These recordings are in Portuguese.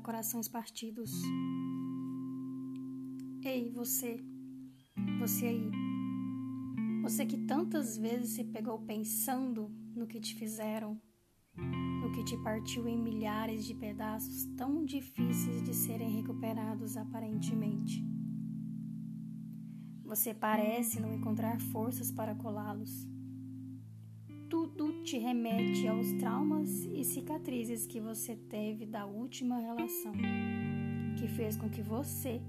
corações partidos. Ei, você, você aí, você que tantas vezes se pegou pensando no que te fizeram, no que te partiu em milhares de pedaços tão difíceis de serem recuperados aparentemente. Você parece não encontrar forças para colá-los tudo te remete aos traumas e cicatrizes que você teve da última relação, que fez com que você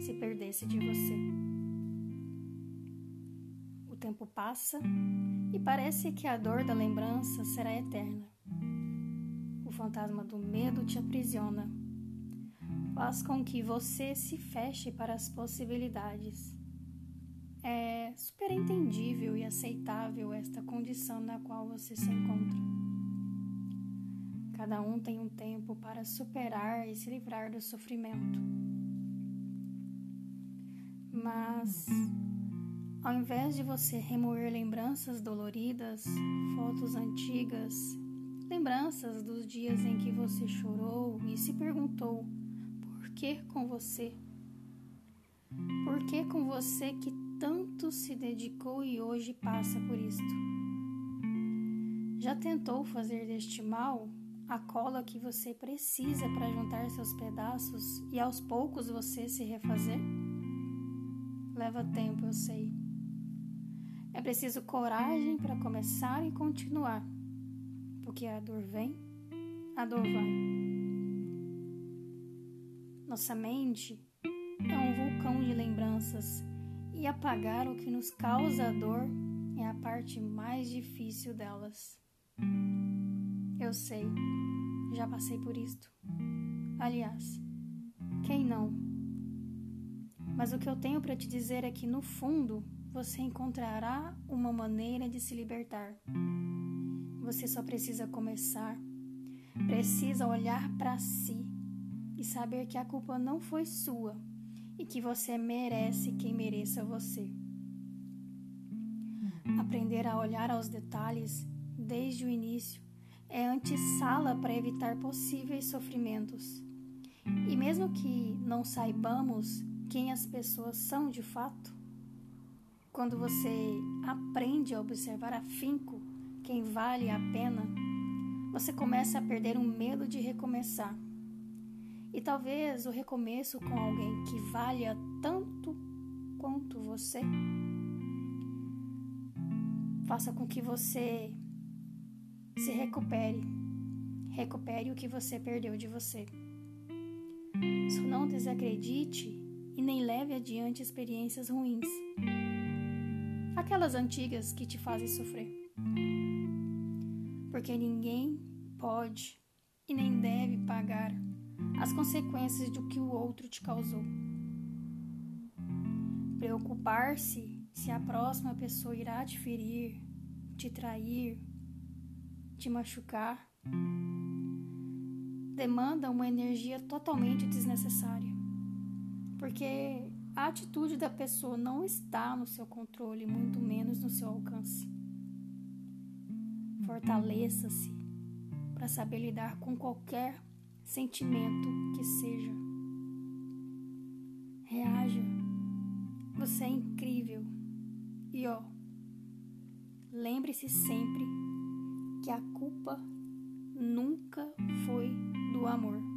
se perdesse de você. O tempo passa e parece que a dor da lembrança será eterna. O fantasma do medo te aprisiona, faz com que você se feche para as possibilidades é super entendível e aceitável esta condição na qual você se encontra. Cada um tem um tempo para superar e se livrar do sofrimento. Mas, ao invés de você remoer lembranças doloridas, fotos antigas, lembranças dos dias em que você chorou e se perguntou por que com você? Por que com você que tanto se dedicou e hoje passa por isto. Já tentou fazer deste mal a cola que você precisa para juntar seus pedaços e aos poucos você se refazer? Leva tempo, eu sei. É preciso coragem para começar e continuar, porque a dor vem, a dor vai. Nossa mente é um vulcão de lembranças e apagar o que nos causa dor é a parte mais difícil delas. Eu sei, já passei por isto. Aliás, quem não? Mas o que eu tenho para te dizer é que no fundo você encontrará uma maneira de se libertar. Você só precisa começar, precisa olhar para si e saber que a culpa não foi sua e que você merece quem mereça você. Aprender a olhar aos detalhes desde o início é antessala para evitar possíveis sofrimentos. E mesmo que não saibamos quem as pessoas são de fato, quando você aprende a observar afinco quem vale a pena, você começa a perder o medo de recomeçar e talvez o recomeço com alguém que valha tanto quanto você faça com que você se recupere, recupere o que você perdeu de você. Só não desacredite e nem leve adiante experiências ruins, aquelas antigas que te fazem sofrer. Porque ninguém pode e nem deve pagar as consequências do que o outro te causou. Preocupar-se se a próxima pessoa irá te ferir, te trair, te machucar, demanda uma energia totalmente desnecessária. Porque a atitude da pessoa não está no seu controle, muito menos no seu alcance. Fortaleça-se para saber lidar com qualquer sentimento que seja. Reaja. Você é incrível. E ó, lembre-se sempre que a culpa nunca foi do amor.